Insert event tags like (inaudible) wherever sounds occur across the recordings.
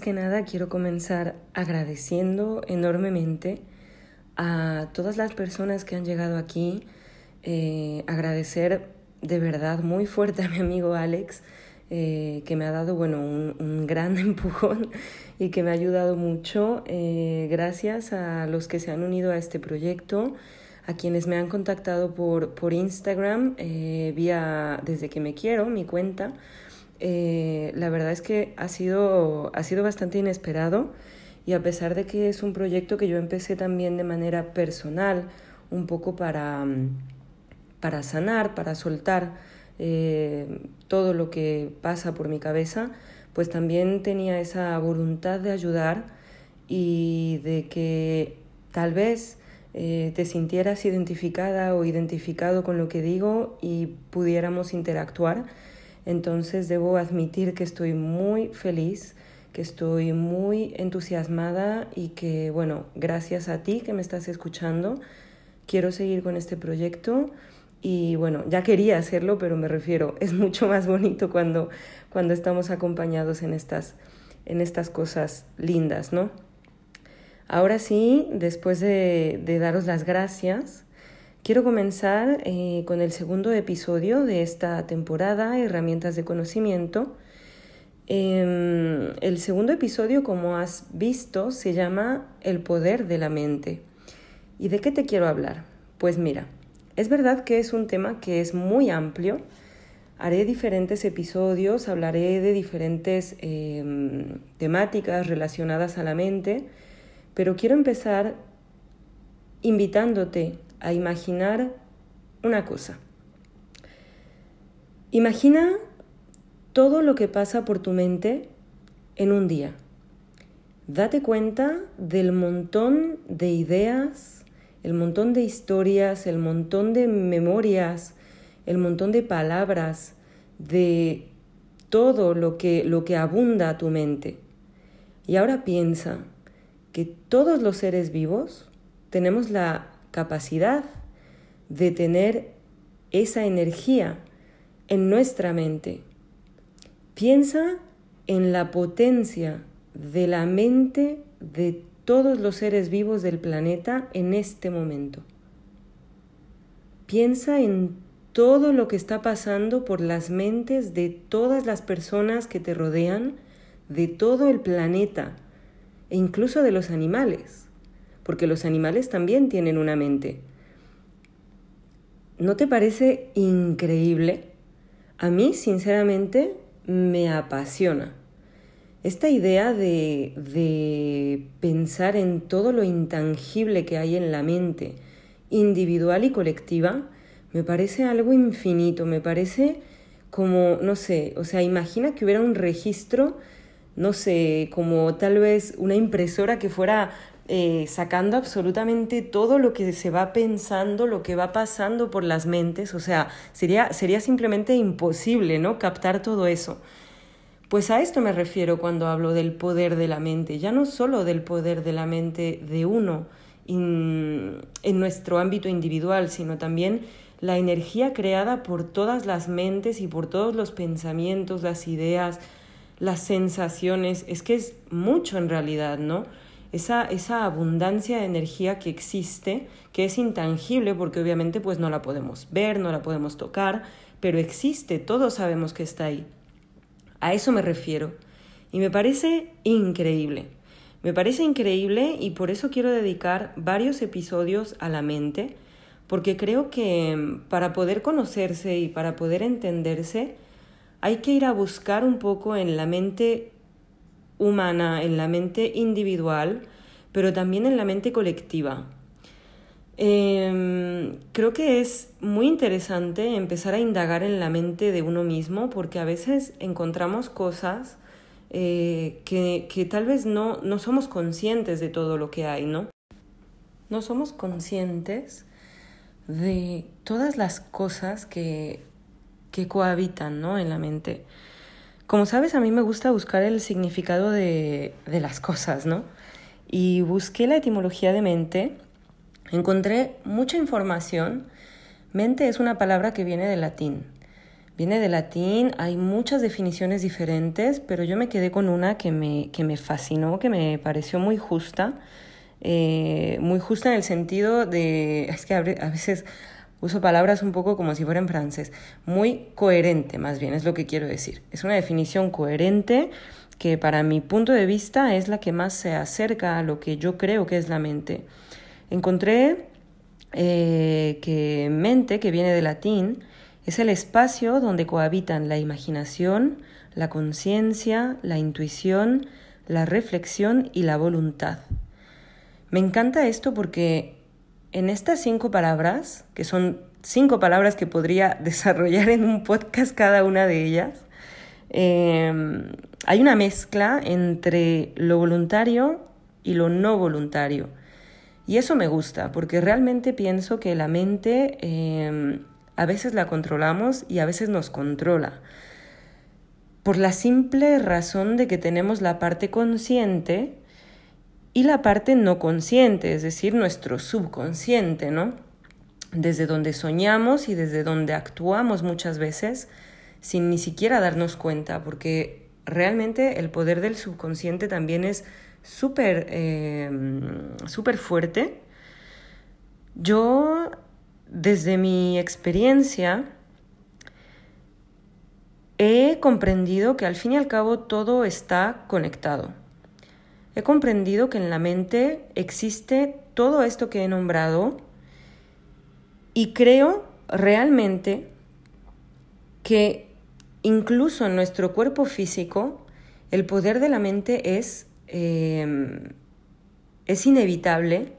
Que nada quiero comenzar agradeciendo enormemente a todas las personas que han llegado aquí. Eh, agradecer de verdad muy fuerte a mi amigo Alex, eh, que me ha dado bueno, un, gran (laughs) empujón y que me ha ayudado mucho. gracias a los que se han unido a este proyecto a quienes me han contactado por, por Instagram, eh, vía desde que me quiero, mi cuenta. Eh, la verdad es que ha sido, ha sido bastante inesperado y a pesar de que es un proyecto que yo empecé también de manera personal, un poco para, para sanar, para soltar eh, todo lo que pasa por mi cabeza, pues también tenía esa voluntad de ayudar y de que tal vez eh, te sintieras identificada o identificado con lo que digo y pudiéramos interactuar. Entonces debo admitir que estoy muy feliz, que estoy muy entusiasmada y que, bueno, gracias a ti que me estás escuchando, quiero seguir con este proyecto. Y bueno, ya quería hacerlo, pero me refiero, (laughs) es mucho más bonito cuando, cuando estamos acompañados en estas, en estas cosas lindas, ¿no? Ahora sí, después de, daros las gracias, quiero comenzar eh, con el segundo episodio de esta temporada, Herramientas de Conocimiento. Em, el segundo episodio, como has visto, se llama El poder de la mente. ¿Y de qué te quiero hablar? Pues mira, es verdad que es un tema que es muy amplio. Haré diferentes episodios, hablaré de diferentes em, temáticas relacionadas a la mente pero quiero empezar invitándote a imaginar una cosa. Imagina todo lo que pasa por tu mente en un día. Date cuenta del montón de ideas, el montón de historias, el montón de memorias, el montón de palabras, de todo lo que, lo que abunda a tu mente. Y ahora piensa, que todos los seres vivos tenemos la capacidad de tener esa energía en nuestra mente. Piensa en la potencia de la mente de todos los seres vivos del planeta en este momento. Piensa en todo lo que está pasando por las mentes de todas las personas que te rodean, de todo el planeta, e incluso de los animales, porque los animales también tienen una mente. ¿No te parece increíble? A mí, sinceramente, me apasiona. Esta idea de, de pensar en todo lo intangible que hay en la mente, individual y colectiva, me parece algo infinito, me parece como, no sé, o sea, imagina que hubiera un registro no sé, como tal vez una impresora que fuera eh, sacando absolutamente todo lo que se va pensando, lo que va pasando por las mentes, o sea, sería, sería simplemente imposible, ¿no? Captar todo eso. Pues a esto me refiero cuando hablo del poder de la mente, ya no solo del poder de la mente de uno en nuestro ámbito individual, sino también la energía creada por todas las mentes y por todos los pensamientos, las ideas, las sensaciones, es que es mucho en realidad, ¿no? Esa, esa abundancia de energía que existe, que es intangible porque obviamente pues no la podemos ver, no la podemos tocar, pero existe, todos sabemos que está ahí. A eso me refiero. Y me parece increíble. Me parece increíble y por eso quiero dedicar varios episodios a la mente, porque creo que para poder conocerse y para poder entenderse, hay que ir a buscar un poco en la mente humana, en la mente individual, pero también en la mente colectiva. Em, creo que es muy interesante empezar a indagar en la mente de uno mismo porque a veces encontramos cosas eh, que, que, tal vez no, no somos conscientes de todo lo que hay, ¿no? No somos conscientes de todas las cosas que que cohabitan ¿no? en la mente. Como sabes, a mí me gusta buscar el significado de, de las cosas, ¿no? Y busqué la etimología de mente, encontré mucha información. Mente es una palabra que viene del latín. Viene de latín, hay muchas definiciones diferentes, pero yo me quedé con una que me, que me fascinó, que me pareció muy justa, eh, muy justa en el sentido de, es que a veces uso palabras un poco como si fueran francés, muy coherente más bien, es lo que quiero decir. Es una definición coherente que para mi punto de vista es la que más se acerca a lo que yo creo que es la mente. Encontré eh, que mente, que viene de latín, es el espacio donde cohabitan la imaginación, la conciencia, la intuición, la reflexión y la voluntad. Me encanta esto porque en estas cinco palabras, que son cinco palabras que podría (laughs) desarrollar en un podcast cada una de ellas, em, hay una mezcla entre lo voluntario y lo no voluntario. Y eso me gusta, porque realmente pienso que la mente em, a veces la controlamos y a veces nos controla. Por la simple razón de que tenemos la parte consciente y la parte no consciente, es decir, nuestro subconsciente, ¿no? Desde donde soñamos y desde donde actuamos muchas veces sin ni siquiera darnos cuenta, porque realmente el poder del subconsciente también es súper eh, fuerte. Yo desde mi experiencia, he comprendido que al fin y al cabo todo está conectado. He comprendido que en la mente existe todo esto que he nombrado y creo realmente que incluso en nuestro cuerpo físico el poder de la mente es, eh, es inevitable.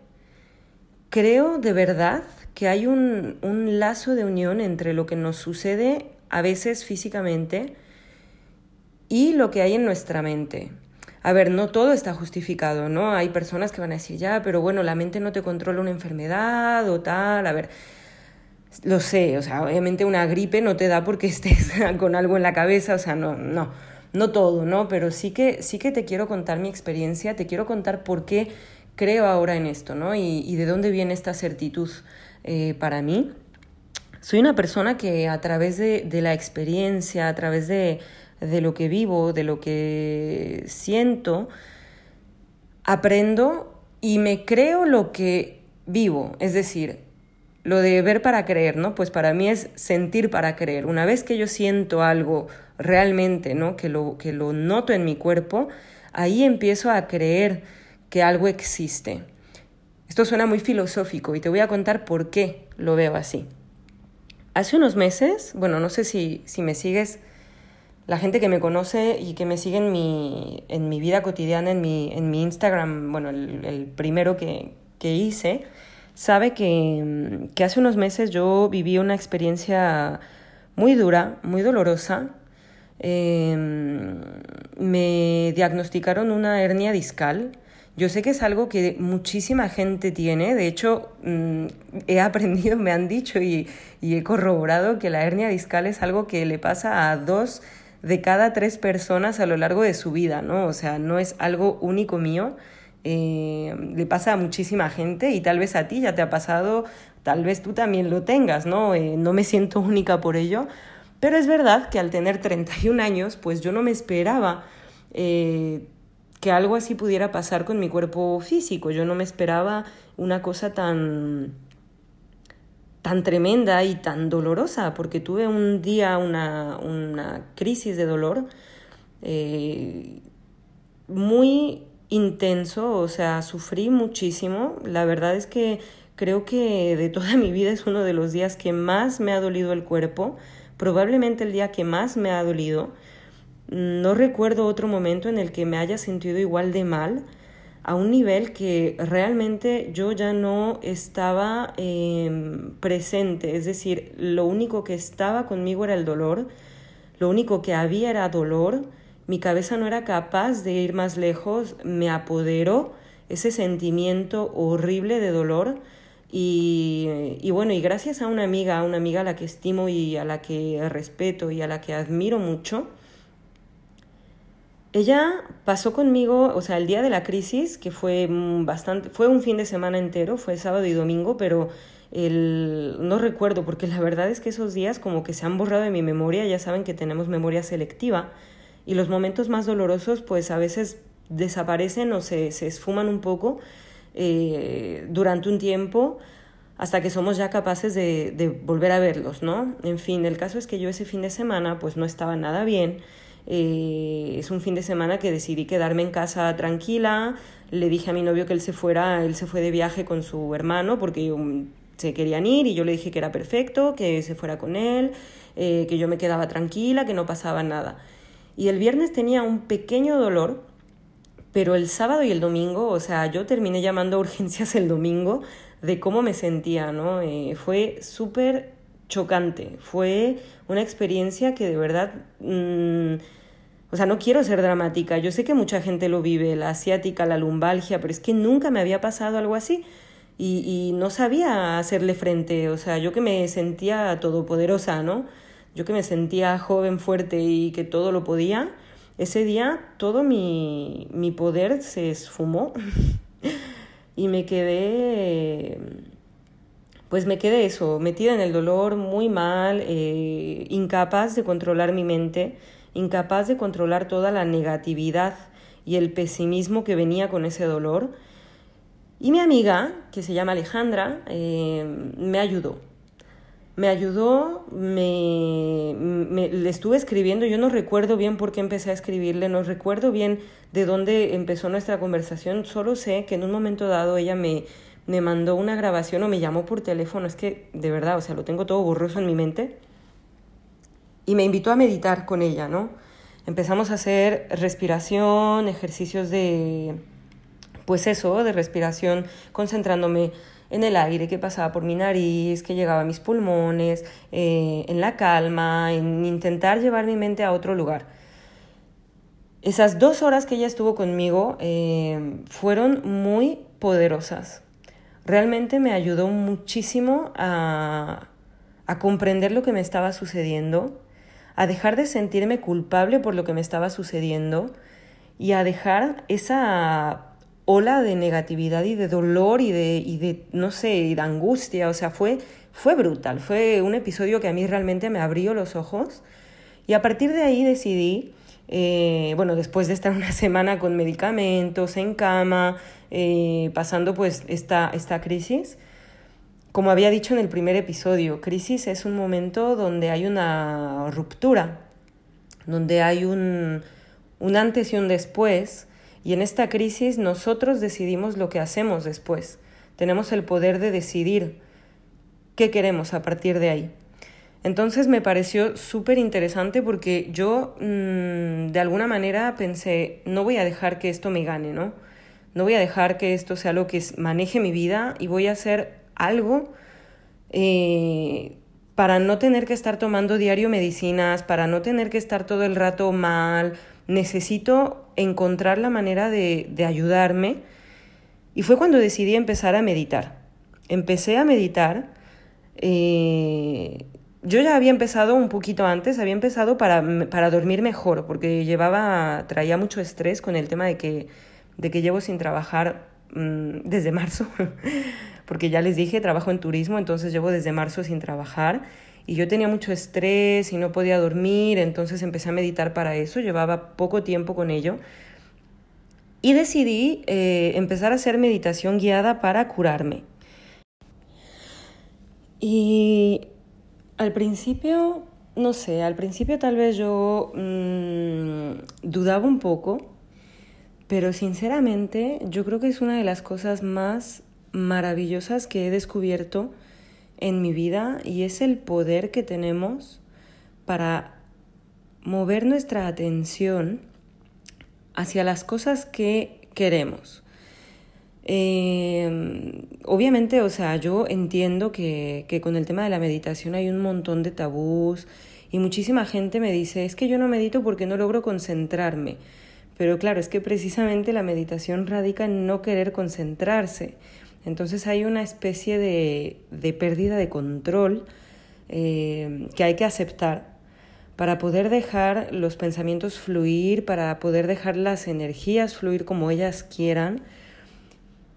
Creo de verdad que hay un, lazo de unión entre lo que nos sucede a veces físicamente y lo que hay en nuestra mente. A ver, no todo está justificado, ¿no? Hay personas que van a decir, ya, pero bueno, la mente no te controla una enfermedad o tal. A ver, lo sé, o sea, obviamente una gripe no te da porque (laughs) estés con algo en la cabeza, o sea, no, no, no todo, ¿no? Pero sí que, sí que te quiero contar mi experiencia, te quiero contar por qué creo ahora en esto, ¿no? Y, de dónde viene esta certitud. Eh, para mí. Soy una persona que a través de, la experiencia, a través de, lo que vivo, de lo que siento, aprendo y me creo lo que vivo. Es decir, lo de ver para creer, ¿no? Pues para mí es sentir para creer. Una vez que yo siento algo realmente, ¿no? Que lo, que lo noto en mi cuerpo, ahí empiezo a creer que algo existe. Esto suena muy filosófico y te voy a contar por qué lo veo así. Hace unos meses, bueno, no sé si, si me sigues, la gente que me conoce y que me sigue en mi, en mi vida cotidiana, en mi, en mi Instagram, bueno, el, primero que, que, hice, sabe que, que hace unos meses yo viví una experiencia muy dura, muy dolorosa. Em, me diagnosticaron una hernia discal yo sé que es algo que muchísima gente tiene, de hecho mm, he (laughs) aprendido, me han dicho y, he corroborado que la hernia discal es algo que le pasa a dos de cada tres personas a lo largo de su vida, ¿no? O sea, no es algo único mío, eh, le pasa a muchísima gente y tal vez a ti ya te ha pasado, tal vez tú también lo tengas, ¿no? Eh, no me siento única por ello, pero es verdad que al tener 31 años, pues yo no me esperaba eh, que algo así pudiera pasar con mi cuerpo físico. Yo no me esperaba una cosa tan tan tremenda y tan dolorosa, porque tuve un día una, una crisis de dolor eh, muy intenso, o sea, sufrí muchísimo. La verdad es que creo que de toda mi vida es uno de los días que más me ha dolido el cuerpo, probablemente el día que más me ha dolido. No recuerdo otro momento en el que me haya sentido igual de mal, a un nivel que realmente yo ya no estaba em, presente, es decir, lo único que estaba conmigo era el dolor, lo único que había era dolor, mi cabeza no era capaz de ir más lejos, me apoderó ese sentimiento horrible de dolor y, y, bueno, y gracias a una amiga, a una amiga a la que estimo y a la que respeto y a la que admiro mucho, ella pasó conmigo, o sea, el día de la crisis, que fue bastante, fue un fin de semana entero, fue sábado y domingo, pero el... no recuerdo, porque la verdad es que esos días como que se han borrado de mi memoria, ya saben que tenemos memoria selectiva, y los momentos más dolorosos pues a veces desaparecen o se, se esfuman un poco eh, durante un tiempo hasta que somos ya capaces de, de, volver a verlos, ¿no? En fin, el caso es que yo ese fin de semana pues no estaba nada bien, eh, es un fin de semana que decidí quedarme en casa tranquila, le dije a mi novio que él se fuera, él se fue de viaje con su hermano porque se querían ir y yo le dije que era perfecto, que se fuera con él, eh, que yo me quedaba tranquila, que no pasaba nada. Y el viernes tenía un pequeño dolor, pero el sábado y el domingo, o sea, yo terminé llamando a urgencias el domingo de cómo me sentía, ¿no? Eh, fue súper chocante, fue una experiencia que de verdad... Mmm, o sea, no quiero ser dramática, yo sé que mucha gente lo vive, la asiática, la lumbalgia, pero es que nunca me había pasado algo así y, y no sabía hacerle frente, o sea, yo que me sentía todopoderosa, ¿no? Yo que me sentía joven, fuerte y que todo lo podía, ese día todo mi, mi poder se esfumó (laughs) y me quedé, pues me quedé eso, metida en el dolor, muy mal, eh, incapaz de controlar mi mente incapaz de controlar toda la negatividad y el pesimismo que venía con ese dolor. Y mi amiga, que se llama Alejandra, eh, me ayudó. Me ayudó, me, le estuve escribiendo, yo no recuerdo bien por qué empecé a escribirle, no recuerdo bien de dónde empezó nuestra conversación, solo sé que en un momento dado ella me, me mandó una grabación o me llamó por teléfono, es que de verdad, o sea, lo tengo todo borroso en mi mente y me invitó a meditar con ella, ¿no? Empezamos a hacer respiración, ejercicios de, pues eso, de respiración, concentrándome en el aire que pasaba por mi nariz, que llegaba a mis pulmones, eh, en la calma, en intentar llevar mi mente a otro lugar. Esas dos horas que ella estuvo conmigo eh, fueron muy poderosas. Realmente me ayudó muchísimo a, a comprender lo que me estaba sucediendo a dejar de sentirme culpable por lo que me estaba sucediendo y a dejar esa ola de negatividad y de dolor y de, y de no sé, de angustia. O sea, fue, fue brutal. Fue un episodio que a mí realmente me abrió los ojos. Y a partir de ahí decidí, eh, bueno, después de estar (laughs) una semana con medicamentos, en cama, eh, pasando pues esta, esta crisis, como había dicho en el primer episodio, crisis es un momento donde hay una ruptura, donde hay un, un antes y un después, y en esta crisis nosotros decidimos lo que hacemos después. Tenemos el poder de decidir qué queremos a partir de ahí. Entonces me pareció súper interesante porque yo mmm, de alguna manera pensé, no voy a dejar que esto me gane, ¿no? No voy a dejar que esto sea lo que maneje mi vida y voy a hacer algo eh, para no tener que estar tomando diario medicinas, para no tener que estar todo el rato mal. Necesito encontrar la manera de, de ayudarme. Y fue cuando decidí empezar a meditar. Empecé a meditar. Eh, yo ya había empezado un poquito antes, había empezado para, para, dormir mejor, porque llevaba, traía mucho estrés con el tema de que, de que llevo sin trabajar mmm, desde marzo. (laughs) porque ya les dije, trabajo en turismo, entonces llevo desde marzo sin trabajar y yo tenía mucho estrés y no podía dormir, entonces empecé a meditar para eso, llevaba poco tiempo con ello y decidí eh, empezar a hacer meditación guiada para curarme. Y al principio, no sé, al principio tal vez yo mmm, dudaba un poco, pero sinceramente yo creo que es una de las cosas más maravillosas que he descubierto en mi vida y es el poder que tenemos para mover nuestra atención hacia las cosas que queremos. Eh, obviamente, o sea, yo entiendo que, que con el tema de la meditación hay un montón de tabús y muchísima gente me dice, es que yo no medito porque no logro concentrarme. Pero claro, es que precisamente la meditación radica en no querer concentrarse. Entonces hay una especie de, de pérdida de control eh, que hay que aceptar para poder dejar los pensamientos fluir, para poder dejar las energías fluir como ellas quieran.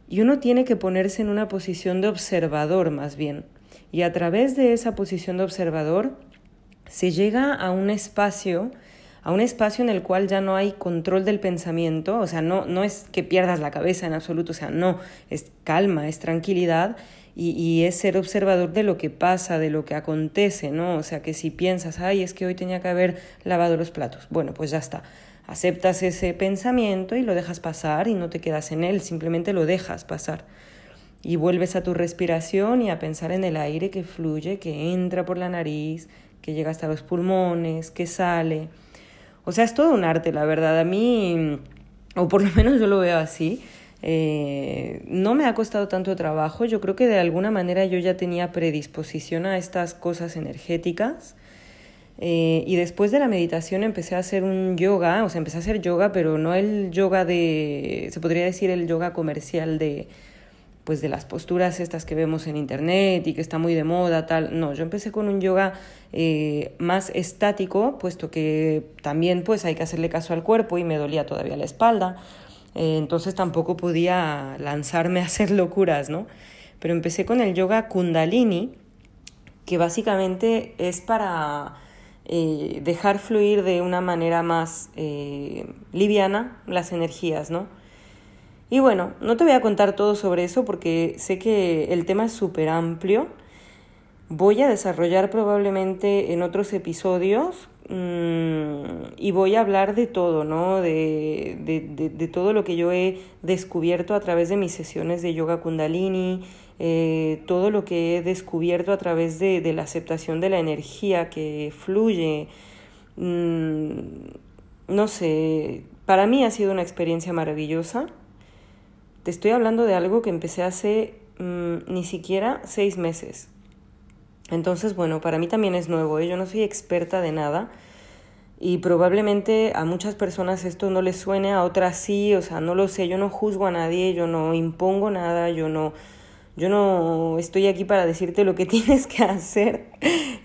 y uno tiene que ponerse en una posición de observador más bien. Y a través de esa posición de observador se llega a un espacio, a un espacio en el cual ya no hay control del pensamiento, o sea, no, no es que pierdas la cabeza en absoluto, o sea, no, es calma, es tranquilidad y, y, es ser observador de lo que pasa, de lo que acontece, ¿no? O sea, que si piensas, ay, es que hoy tenía que haber lavado los platos, bueno, pues ya está. Aceptas ese pensamiento y lo dejas pasar y no te quedas en él, simplemente lo dejas pasar. Y vuelves a tu respiración y a pensar en el aire que fluye, que entra por la nariz, que llega hasta los pulmones, que sale. O sea, es todo un arte, la verdad. A mí, o por lo menos yo lo veo así, eh, no me ha costado tanto trabajo. Yo creo que de alguna manera yo ya tenía predisposición a estas cosas energéticas. Eh, y después de la meditación empecé a hacer un yoga, o sea, empecé a hacer yoga, pero no el yoga de, se podría decir el yoga comercial de, pues de las posturas estas que vemos en internet y que está muy de moda, tal. No, yo empecé con un yoga eh, más estático, puesto que también pues hay que hacerle caso al cuerpo y me dolía todavía la espalda. Eh, entonces tampoco podía lanzarme a hacer locuras, ¿no? Pero empecé con el yoga kundalini, que básicamente es para eh, dejar fluir de una manera más liviana las energías, ¿no? Y bueno, no te voy a contar todo sobre eso porque sé que el tema es súper amplio. Voy a desarrollar probablemente en otros episodios mm, y voy a hablar de todo, ¿no? De, de, todo lo que yo he descubierto a través de mis sesiones de yoga kundalini, eh, todo lo que he descubierto a través de, la aceptación de la energía que fluye. Mm, no sé, para mí ha sido una experiencia maravillosa. Te estoy hablando de algo que empecé hace mm, ni siquiera seis meses. Entonces, bueno, para mí también es nuevo, ¿eh? yo no soy experta de nada y probablemente a muchas personas esto no les suene, a otras sí, o sea, no lo sé, yo no juzgo a nadie, yo no impongo nada, yo no, yo no estoy aquí para decirte lo que (laughs) tienes que hacer,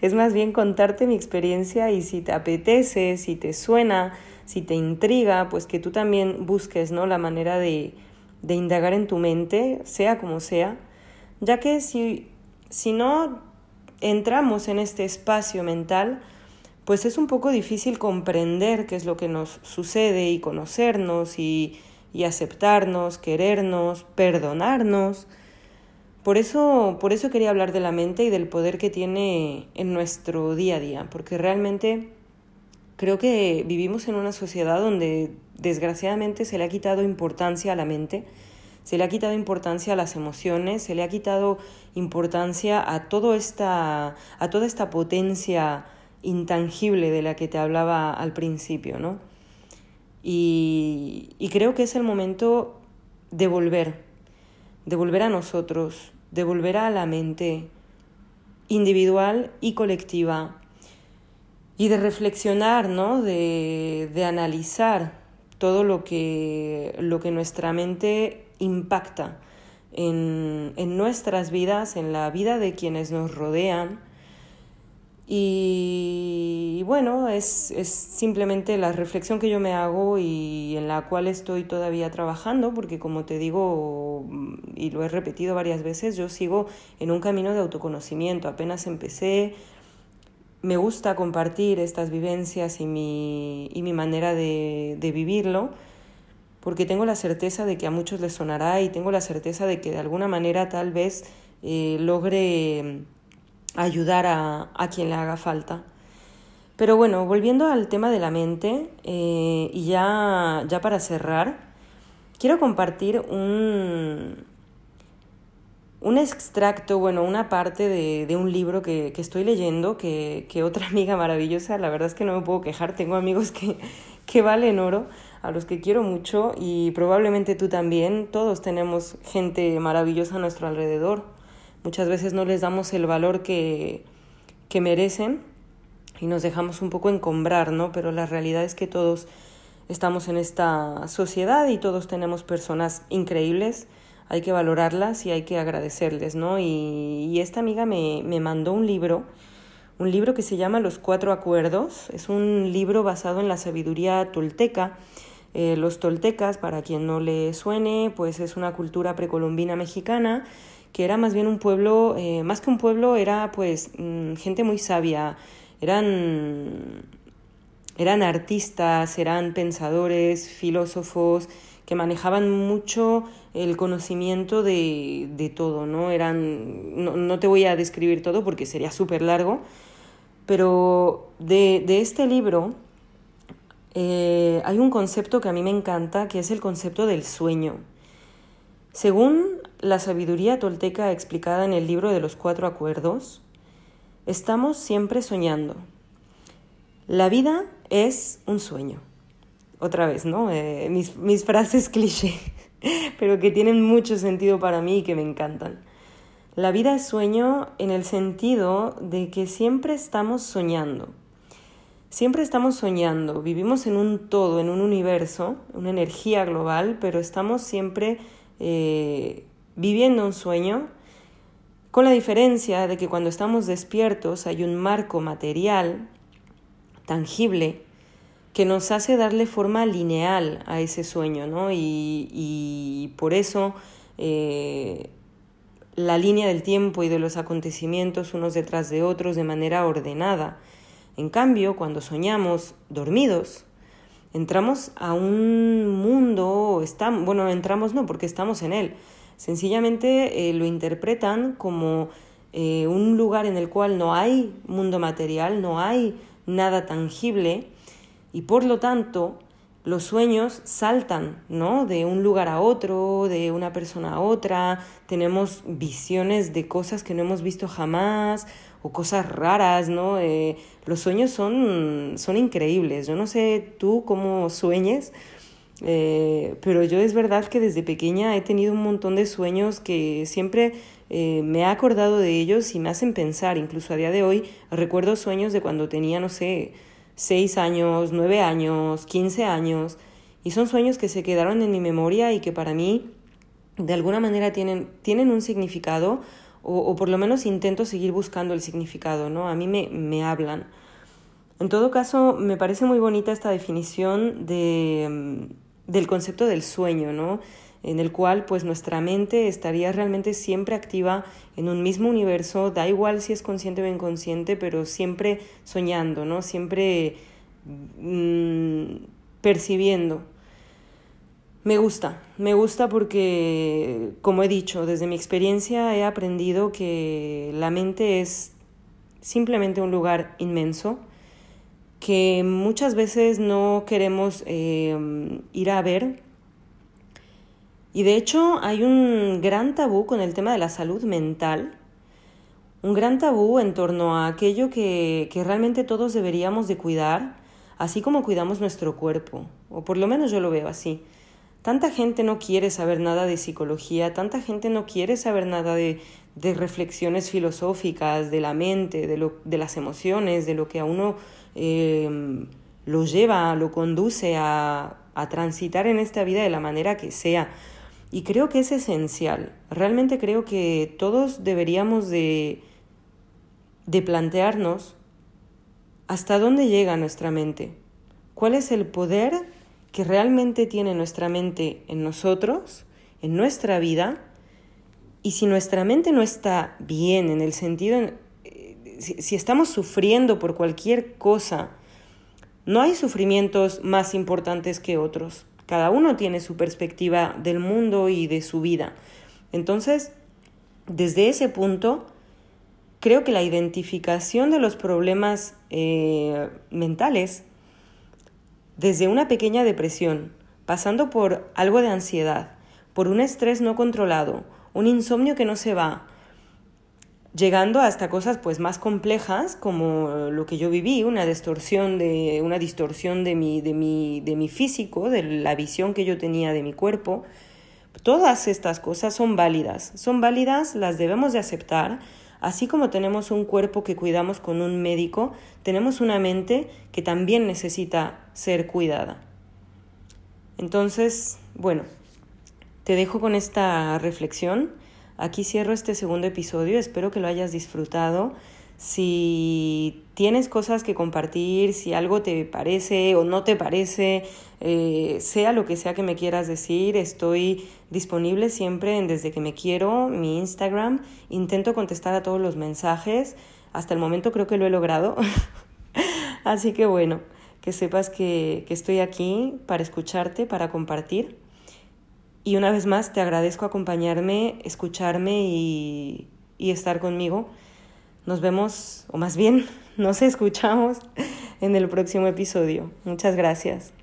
es más bien contarte mi experiencia y si te apetece, si te suena, si te intriga, pues que tú también busques, ¿no? La manera de de indagar en tu mente, sea como sea, ya que si, si no entramos en este espacio mental, pues es un poco difícil comprender qué es lo que nos sucede y conocernos y, y aceptarnos, querernos, perdonarnos. Por eso, por eso quería hablar de la mente y del poder que tiene en nuestro día a día, porque realmente Creo que vivimos en una sociedad donde desgraciadamente se le ha quitado importancia a la mente, se le ha quitado importancia a las emociones, se le ha quitado importancia a, todo esta, a toda esta potencia intangible de la que te hablaba al principio, ¿no? Y, y creo que es el momento de volver, de volver a nosotros, de volver a la mente individual y colectiva y de reflexionar, ¿no? de, de analizar todo lo que, lo que nuestra mente impacta en, en, nuestras vidas, en la vida de quienes nos rodean. Y, bueno, es, es, simplemente la reflexión que yo me hago y en la cual estoy todavía trabajando, porque como te digo y lo he repetido varias veces, yo sigo en un camino de autoconocimiento. Apenas empecé, me gusta compartir estas vivencias y mi, y mi manera de, de, vivirlo, porque tengo la certeza de que a muchos les sonará y tengo la certeza de que de alguna manera tal vez eh, logre ayudar a, a, quien le haga falta. Pero bueno, volviendo al tema de la mente, eh, y ya, ya para cerrar, quiero compartir un, un extracto, bueno, una parte de, de un libro que, que estoy leyendo, que, que, otra (laughs) amiga maravillosa, la verdad es que no me puedo quejar, tengo amigos que, que valen oro, a los que quiero mucho y probablemente tú también, todos tenemos gente maravillosa a nuestro alrededor, muchas veces no les damos el valor que, que merecen y nos dejamos un poco encombrar, ¿no? Pero la realidad es que todos estamos en esta sociedad y todos tenemos personas increíbles, hay que valorarlas y hay que agradecerles, ¿no? Y, esta amiga me, me, mandó un libro, un libro que se llama Los Cuatro Acuerdos, es un libro basado en la sabiduría tolteca, Eh, los toltecas, para quien no le suene, pues es una cultura precolombina mexicana que era más bien un pueblo, eh, más que un pueblo, era pues mm, gente muy sabia, eran, eran artistas, eran pensadores, filósofos, que manejaban mucho el conocimiento de, de todo, ¿no? Eran, no, no, te voy a describir todo porque sería súper largo, pero de, de este libro eh, hay un concepto que a mí me encanta, que es el concepto del sueño. Según la sabiduría tolteca explicada en el libro de los cuatro acuerdos, estamos siempre soñando. La vida es un sueño. Otra vez, ¿no? Eh, mis, mis frases (laughs) cliché, pero que tienen mucho sentido para mí y que me encantan. La vida es sueño en el sentido de que siempre estamos soñando. Siempre estamos soñando, vivimos en un todo, en un universo, una energía global, pero estamos siempre eh, viviendo un sueño, con la diferencia de que cuando estamos despiertos hay un marco material, tangible, que nos hace darle forma lineal a ese sueño, ¿no? Y, por eso eh, la línea del tiempo y de los acontecimientos unos detrás de otros de manera ordenada en cambio, cuando soñamos dormidos, entramos a un mundo, estamos, bueno, entramos no, porque estamos en él. Sencillamente eh, lo interpretan como eh, un lugar en el cual no hay mundo material, no hay nada tangible y por lo tanto los sueños saltan, ¿no? De un lugar a otro, de una persona a otra, tenemos visiones de cosas que no hemos visto jamás o cosas raras, ¿no? Eh, los sueños son, son increíbles. Yo no sé tú cómo sueñes, eh, pero yo es verdad que desde pequeña he tenido un montón de sueños que siempre eh, me he acordado de ellos y me hacen pensar. Incluso a día de hoy recuerdo sueños de cuando tenía, no sé, 6 años, 9 años, 15 años. Y son sueños que se quedaron en mi memoria y que para mí de alguna manera tienen, tienen un significado o, por lo menos intento seguir buscando el significado, ¿no? A mí me, me hablan. En todo caso, me parece muy bonita esta definición de, mm, del concepto del sueño, ¿no? En el cual pues nuestra mente estaría realmente siempre activa en un mismo universo, da igual si es consciente o inconsciente, pero siempre soñando, ¿no? Siempre mm, percibiendo. Me gusta, me gusta porque, como he dicho, desde mi experiencia he aprendido que la mente es simplemente un lugar inmenso que muchas veces no queremos eh, ir a ver. Y de hecho hay un gran tabú con el tema de la salud mental, un gran tabú en torno a aquello que, que realmente todos deberíamos de cuidar, así como cuidamos nuestro cuerpo, o por lo menos yo lo veo así. Tanta gente no quiere saber nada de psicología, tanta gente no quiere saber nada de, de reflexiones filosóficas, de la mente, de, lo, de, las emociones, de lo que a uno eh, lo lleva, lo conduce a, a transitar en esta vida de la manera que sea. Y creo que es esencial. Realmente creo que todos deberíamos de, de plantearnos hasta dónde llega nuestra mente, cuál es el poder que realmente tiene nuestra mente en nosotros, en nuestra vida, y si nuestra mente no está bien en el sentido, eh, si, estamos sufriendo por cualquier cosa, no hay sufrimientos más importantes que otros. Cada uno tiene su perspectiva del mundo y de su vida. Entonces, desde ese punto, creo que la identificación de los problemas eh, mentales desde una pequeña depresión, pasando por algo de ansiedad, por un estrés no controlado, un insomnio que no se va, llegando hasta cosas pues más complejas como lo que yo viví, una distorsión de una distorsión de mi de mi de mi físico, de la visión que yo tenía de mi cuerpo. Todas estas cosas son válidas, son válidas, las debemos de aceptar Así como tenemos un cuerpo que cuidamos con un médico, tenemos una mente que también necesita ser cuidada. Entonces, bueno, te dejo con esta reflexión. Aquí cierro este segundo episodio, espero que lo hayas disfrutado. Si tienes cosas que compartir, si algo te parece o no te parece, eh, sea lo que sea que me quieras decir, estoy disponible siempre en Desde que me quiero, mi Instagram. Intento contestar a todos los mensajes. Hasta el momento creo que lo he logrado. (laughs) Así que bueno, que sepas que, que estoy aquí para escucharte, para compartir. Y una vez más te agradezco acompañarme, escucharme y, y estar conmigo. Nos vemos, o más bien, (laughs) nos escuchamos en el próximo episodio. Muchas gracias.